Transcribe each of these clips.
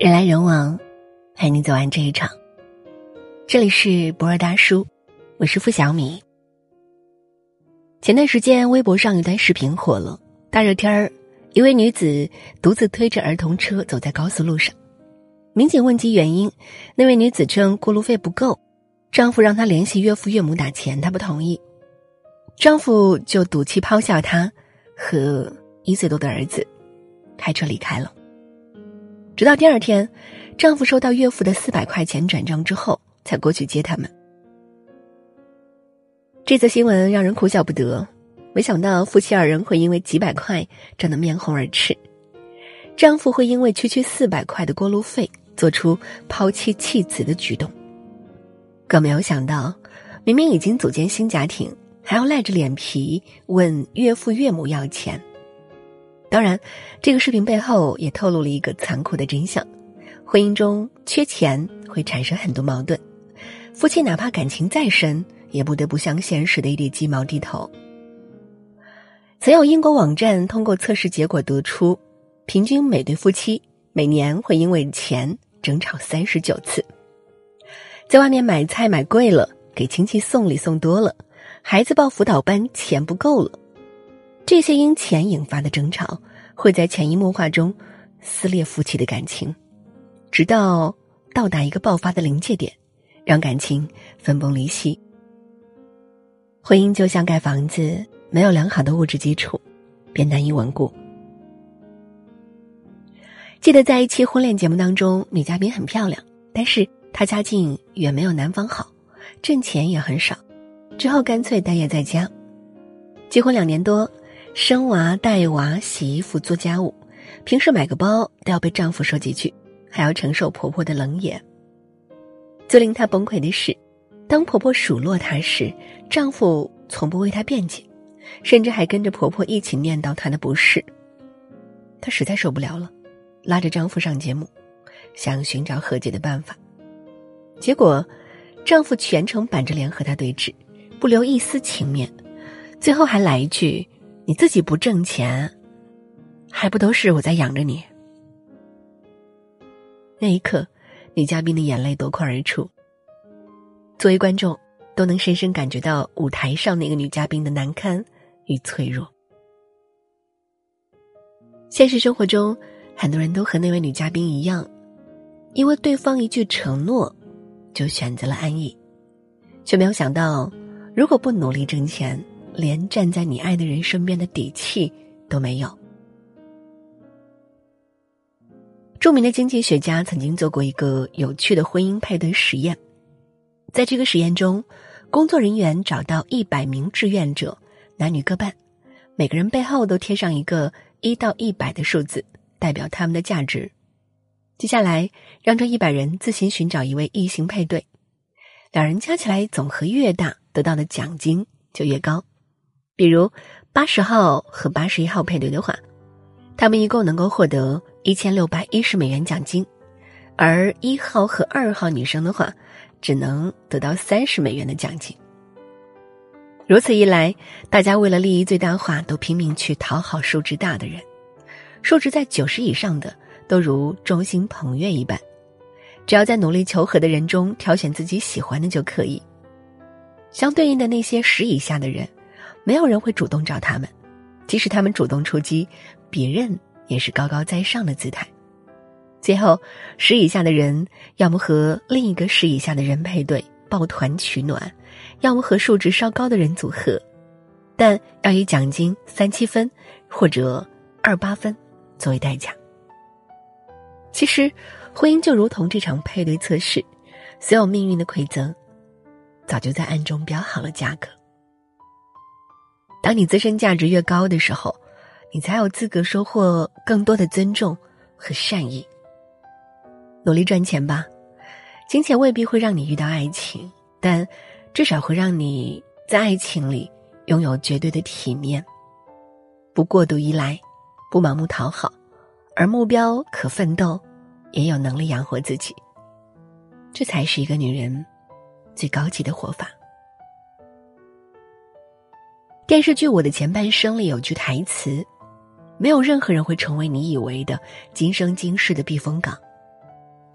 人来人往，陪你走完这一场。这里是博尔大叔，我是付小米。前段时间，微博上一段视频火了，大热天儿，一位女子独自推着儿童车走在高速路上，民警问及原因，那位女子称过路费不够，丈夫让她联系岳父岳母打钱，她不同意，丈夫就赌气抛下她和一岁多的儿子，开车离开了。直到第二天，丈夫收到岳父的四百块钱转账之后，才过去接他们。这则新闻让人哭笑不得，没想到夫妻二人会因为几百块争得面红耳赤，丈夫会因为区区四百块的过路费做出抛妻弃子的举动，更没有想到，明明已经组建新家庭，还要赖着脸皮问岳父岳母要钱。当然，这个视频背后也透露了一个残酷的真相：婚姻中缺钱会产生很多矛盾，夫妻哪怕感情再深，也不得不向现实的一地鸡毛低头。曾有英国网站通过测试结果得出，平均每对夫妻每年会因为钱争吵三十九次。在外面买菜买贵了，给亲戚送礼送多了，孩子报辅导班钱不够了。这些因钱引发的争吵，会在潜移默化中撕裂夫妻的感情，直到到达一个爆发的临界点，让感情分崩离析。婚姻就像盖房子，没有良好的物质基础，便难以稳固。记得在一期婚恋节目当中，女嘉宾很漂亮，但是她家境远没有男方好，挣钱也很少，之后干脆待业在家。结婚两年多。生娃、带娃、洗衣服、做家务，平时买个包都要被丈夫说几句，还要承受婆婆的冷眼。最令她崩溃的是，当婆婆数落她时，丈夫从不为她辩解，甚至还跟着婆婆一起念叨她的不是。她实在受不了了，拉着丈夫上节目，想寻找和解的办法。结果，丈夫全程板着脸和她对峙，不留一丝情面，最后还来一句。你自己不挣钱，还不都是我在养着你？那一刻，女嘉宾的眼泪夺眶而出。作为观众，都能深深感觉到舞台上那个女嘉宾的难堪与脆弱。现实生活中，很多人都和那位女嘉宾一样，因为对方一句承诺，就选择了安逸，却没有想到，如果不努力挣钱。连站在你爱的人身边的底气都没有。著名的经济学家曾经做过一个有趣的婚姻配对实验，在这个实验中，工作人员找到一百名志愿者，男女各半，每个人背后都贴上一个一到一百的数字，代表他们的价值。接下来，让这一百人自行寻找一位异性配对，两人加起来总和越大，得到的奖金就越高。比如，八十号和八十一号配对的话，他们一共能够获得一千六百一十美元奖金；而一号和二号女生的话，只能得到三十美元的奖金。如此一来，大家为了利益最大化，都拼命去讨好数值大的人，数值在九十以上的都如众星捧月一般，只要在努力求和的人中挑选自己喜欢的就可以。相对应的那些十以下的人。没有人会主动找他们，即使他们主动出击，别人也是高高在上的姿态。最后，十以下的人要么和另一个十以下的人配对抱团取暖，要么和数值稍高的人组合，但要以奖金三七分或者二八分作为代价。其实，婚姻就如同这场配对测试，所有命运的馈赠，早就在暗中标好了价格。当你自身价值越高的时候，你才有资格收获更多的尊重和善意。努力赚钱吧，金钱未必会让你遇到爱情，但至少会让你在爱情里拥有绝对的体面，不过度依赖，不盲目讨好，而目标可奋斗，也有能力养活自己。这才是一个女人最高级的活法。电视剧《我的前半生》里有句台词：“没有任何人会成为你以为的今生今世的避风港，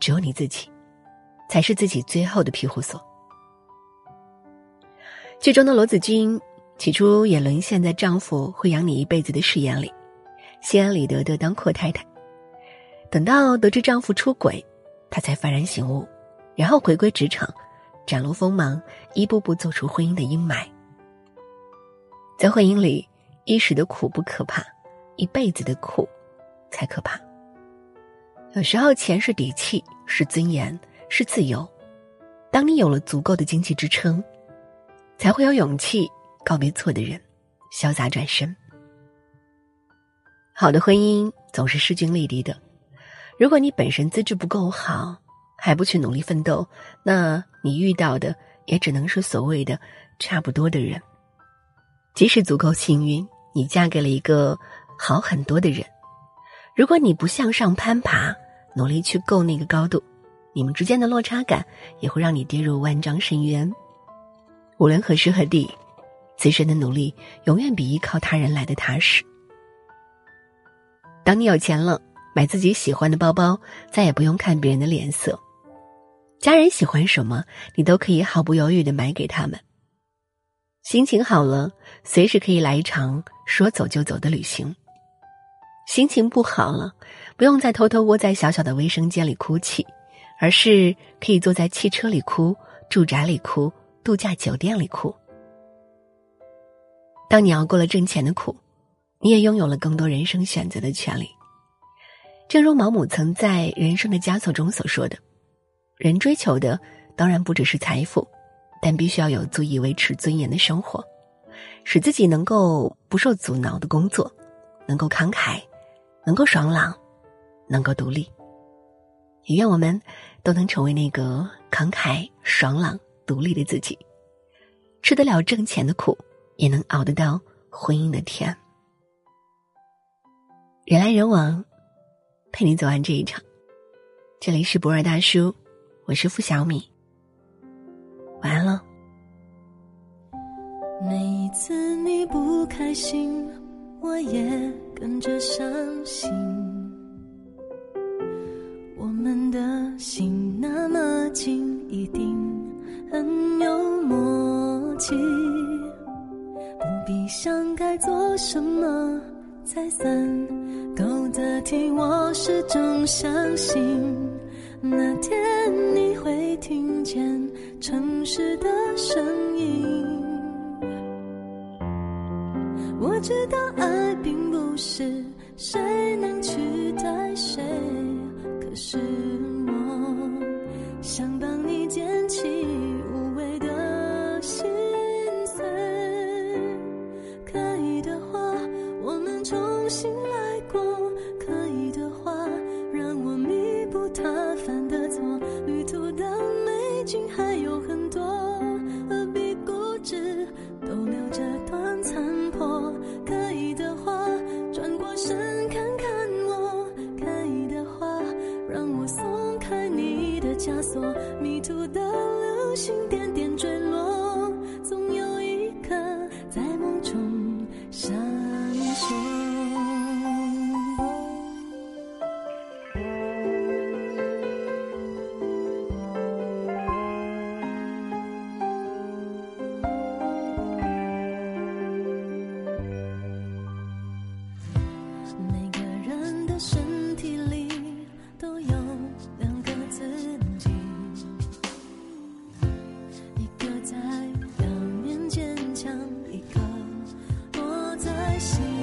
只有你自己，才是自己最后的庇护所。剧中的罗子君起初也沦陷在丈夫会养你一辈子的誓言里，心安理得的当阔太太。等到得知丈夫出轨，她才幡然醒悟，然后回归职场，展露锋芒，一步步走出婚姻的阴霾。在婚姻里，一时的苦不可怕，一辈子的苦才可怕。有时候，钱是底气，是尊严，是自由。当你有了足够的经济支撑，才会有勇气告别错的人，潇洒转身。好的婚姻总是势均力敌的。如果你本身资质不够好，还不去努力奋斗，那你遇到的也只能是所谓的差不多的人。即使足够幸运，你嫁给了一个好很多的人，如果你不向上攀爬，努力去够那个高度，你们之间的落差感也会让你跌入万丈深渊。无论何时何地，自身的努力永远比依靠他人来的踏实。当你有钱了，买自己喜欢的包包，再也不用看别人的脸色。家人喜欢什么，你都可以毫不犹豫的买给他们。心情好了，随时可以来一场说走就走的旅行；心情不好了，不用再偷偷窝在小小的卫生间里哭泣，而是可以坐在汽车里哭、住宅里哭、度假酒店里哭。当你熬过了挣钱的苦，你也拥有了更多人生选择的权利。正如毛姆曾在《人生的枷锁》中所说的：“人追求的当然不只是财富。”但必须要有足以维持尊严的生活，使自己能够不受阻挠的工作，能够慷慨，能够爽朗，能够独立。也愿我们都能成为那个慷慨、爽朗、独立的自己，吃得了挣钱的苦，也能熬得到婚姻的甜。人来人往，陪你走完这一场。这里是博尔大叔，我是付小米。晚安了。每一次你不开心，我也跟着伤心。我们的心那么近，一定很有默契。不必想该做什么才算够得体，我始终相信那天你会听见。城市的声音，我知道爱并不是谁能取代谁，可是我想帮你捡心。